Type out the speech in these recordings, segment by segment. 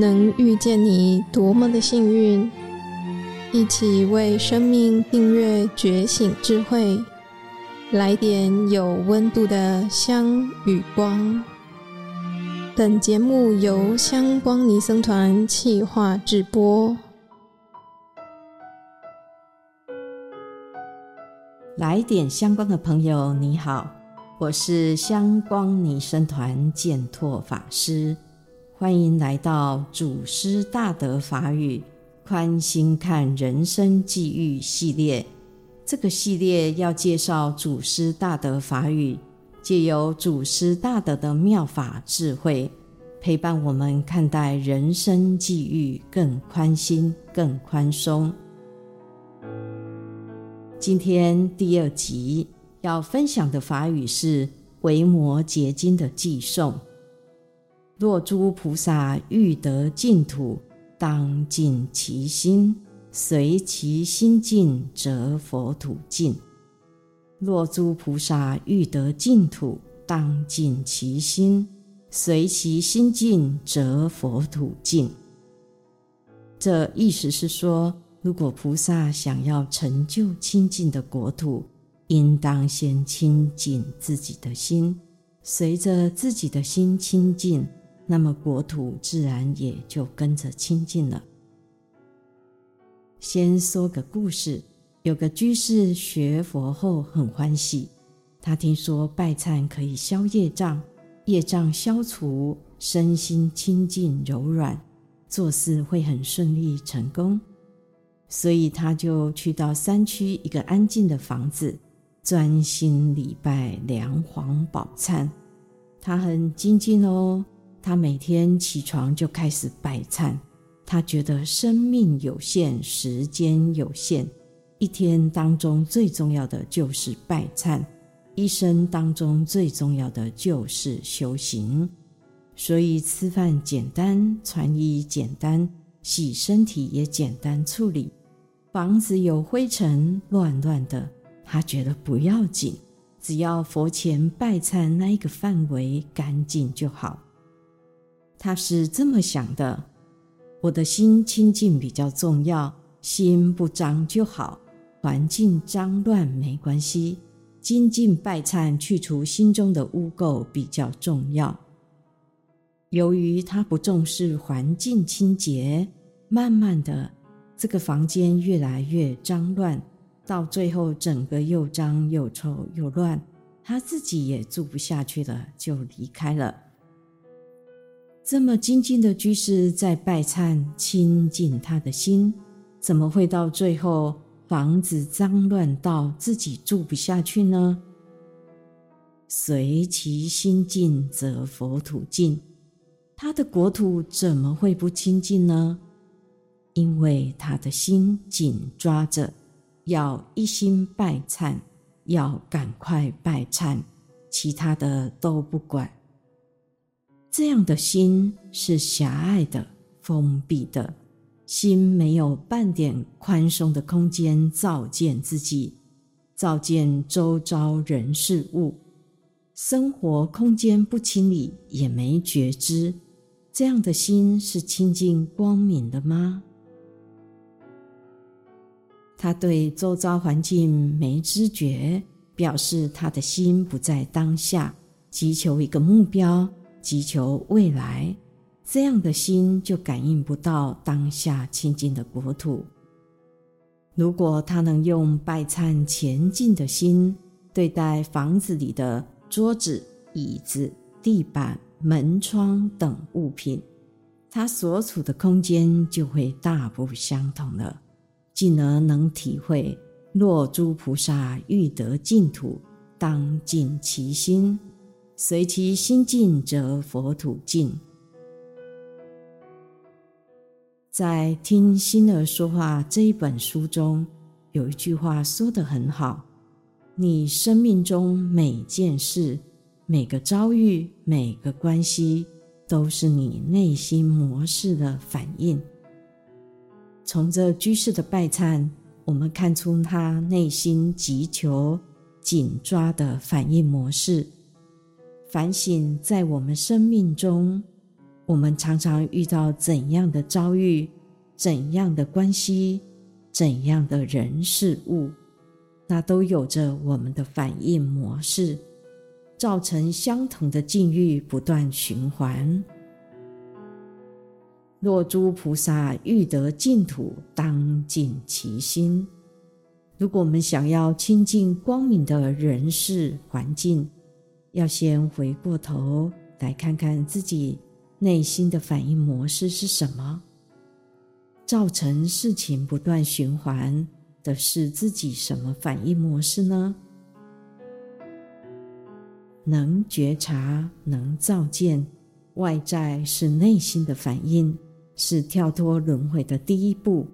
能遇见你多么的幸运！一起为生命订阅觉醒智慧，来点有温度的香与光。本节目由香光尼僧团企划制播。来点相关的朋友，你好，我是香光尼僧团见拓法师，欢迎来到祖师大德法语宽心看人生际遇系列。这个系列要介绍祖师大德法语，借由祖师大德的妙法智慧，陪伴我们看待人生际遇更宽心、更宽松。今天第二集要分享的法语是《维摩诘经》的偈颂：若诸菩萨欲得净土，当净其心，随其心净，则佛土净。若诸菩萨欲得净土，当净其心，随其心净，则佛土净。这意思是说，如果菩萨想要成就清净的国土，应当先清净自己的心。随着自己的心清净，那么国土自然也就跟着清净了。先说个故事：有个居士学佛后很欢喜，他听说拜忏可以消业障，业障消除，身心清净柔软，做事会很顺利成功。所以他就去到山区一个安静的房子，专心礼拜梁皇宝忏。他很精进哦，他每天起床就开始拜忏。他觉得生命有限，时间有限，一天当中最重要的就是拜忏，一生当中最重要的就是修行。所以吃饭简单，穿衣简单，洗身体也简单处理。房子有灰尘，乱乱的，他觉得不要紧，只要佛前拜忏那一个范围干净就好。他是这么想的：我的心清净比较重要，心不脏就好，环境脏乱没关系。精进拜忏，去除心中的污垢比较重要。由于他不重视环境清洁，慢慢的。这个房间越来越脏乱，到最后整个又脏又臭又乱，他自己也住不下去了，就离开了。这么精进的居士在拜忏清净他的心，怎么会到最后房子脏乱到自己住不下去呢？随其心净，则佛土净。他的国土怎么会不清净呢？因为他的心紧抓着，要一心拜忏，要赶快拜忏，其他的都不管。这样的心是狭隘的、封闭的，心没有半点宽松的空间，照见自己，照见周遭人事物，生活空间不清理，也没觉知。这样的心是清净光明的吗？他对周遭环境没知觉，表示他的心不在当下，急求一个目标，祈求未来，这样的心就感应不到当下清净的国土。如果他能用拜忏前进的心对待房子里的桌子、椅子、地板、门窗等物品，他所处的空间就会大不相同了。进而能体会：若诸菩萨欲得净土，当净其心，随其心净，则佛土净。在《听心儿说话》这一本书中，有一句话说得很好：你生命中每件事、每个遭遇、每个关系，都是你内心模式的反应。从这居士的拜忏，我们看出他内心急求、紧抓的反应模式。反省在我们生命中，我们常常遇到怎样的遭遇、怎样的关系、怎样的人事物，那都有着我们的反应模式，造成相同的境遇不断循环。若诸菩萨欲得净土，当净其心。如果我们想要亲近光明的人事环境，要先回过头来看看自己内心的反应模式是什么，造成事情不断循环的是自己什么反应模式呢？能觉察，能照见，外在是内心的反应。是跳脱轮回的第一步，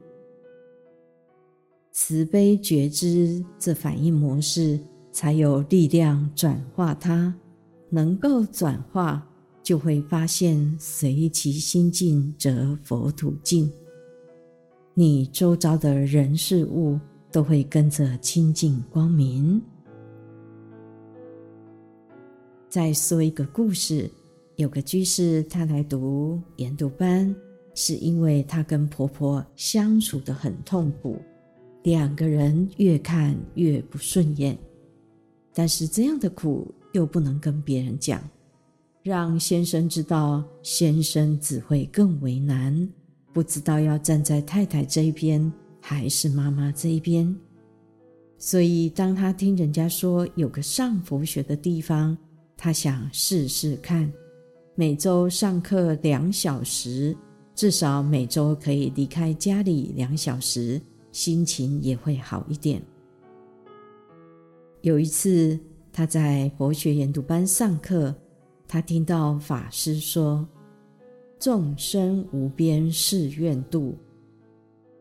慈悲觉知这反应模式，才有力量转化它。能够转化，就会发现随其心净，则佛土净。你周遭的人事物都会跟着清净光明。再说一个故事，有个居士，他来读研读班。是因为他跟婆婆相处得很痛苦，两个人越看越不顺眼。但是这样的苦又不能跟别人讲，让先生知道，先生只会更为难，不知道要站在太太这一边还是妈妈这一边。所以，当他听人家说有个上佛学的地方，他想试试看，每周上课两小时。至少每周可以离开家里两小时，心情也会好一点。有一次，他在佛学研读班上课，他听到法师说：“众生无边誓愿度。”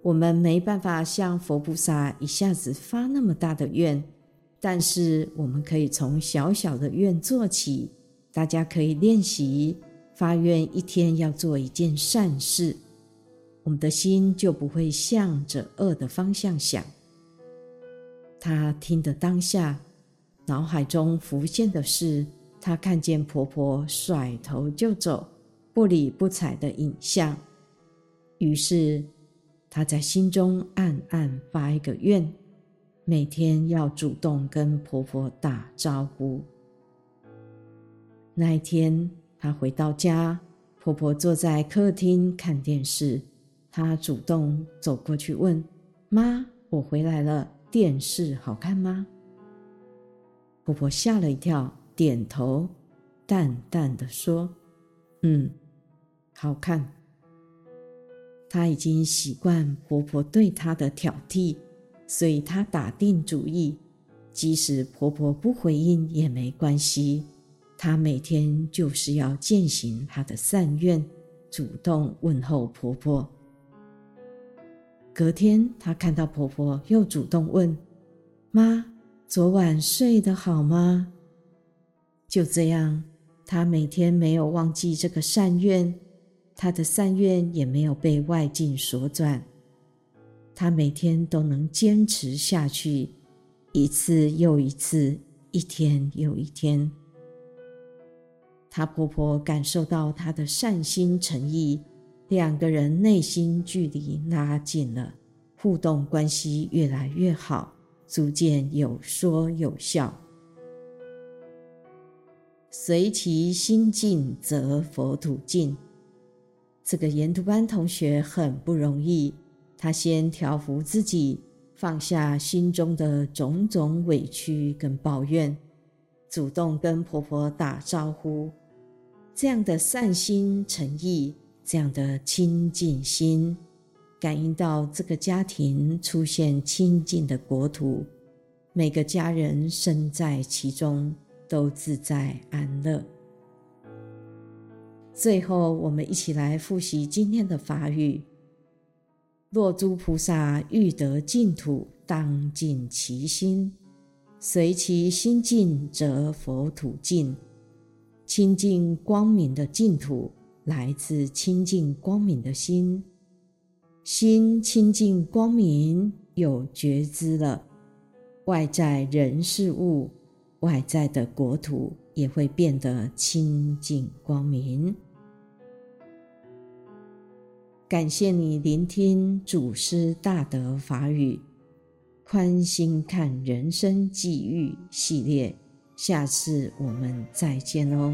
我们没办法像佛菩萨一下子发那么大的愿，但是我们可以从小小的愿做起，大家可以练习。发愿一天要做一件善事，我们的心就不会向着恶的方向想。她听的当下，脑海中浮现的是她看见婆婆甩头就走、不理不睬的影像。于是她在心中暗暗发一个愿：每天要主动跟婆婆打招呼。那一天。她回到家，婆婆坐在客厅看电视。她主动走过去问：“妈，我回来了，电视好看吗？”婆婆吓了一跳，点头，淡淡的说：“嗯，好看。”她已经习惯婆婆对她的挑剔，所以她打定主意，即使婆婆不回应也没关系。她每天就是要践行她的善愿，主动问候婆婆。隔天，她看到婆婆又主动问：“妈，昨晚睡得好吗？”就这样，她每天没有忘记这个善愿，她的善愿也没有被外境所转，她每天都能坚持下去，一次又一次，一天又一天。她婆婆感受到她的善心诚意，两个人内心距离拉近了，互动关系越来越好，逐渐有说有笑。随其心净，则佛土净。这个研读班同学很不容易，他先调服自己，放下心中的种种委屈跟抱怨，主动跟婆婆打招呼。这样的善心诚意，这样的清净心，感应到这个家庭出现清净的国土，每个家人身在其中都自在安乐。最后，我们一起来复习今天的法语：若诸菩萨欲得净土，当净其心，随其心净，则佛土净。清净光明的净土，来自清净光明的心。心清净光明，有觉知了，外在人事物、外在的国土也会变得清净光明。感谢你聆听祖师大德法语，宽心看人生际遇系列，下次我们再见哦。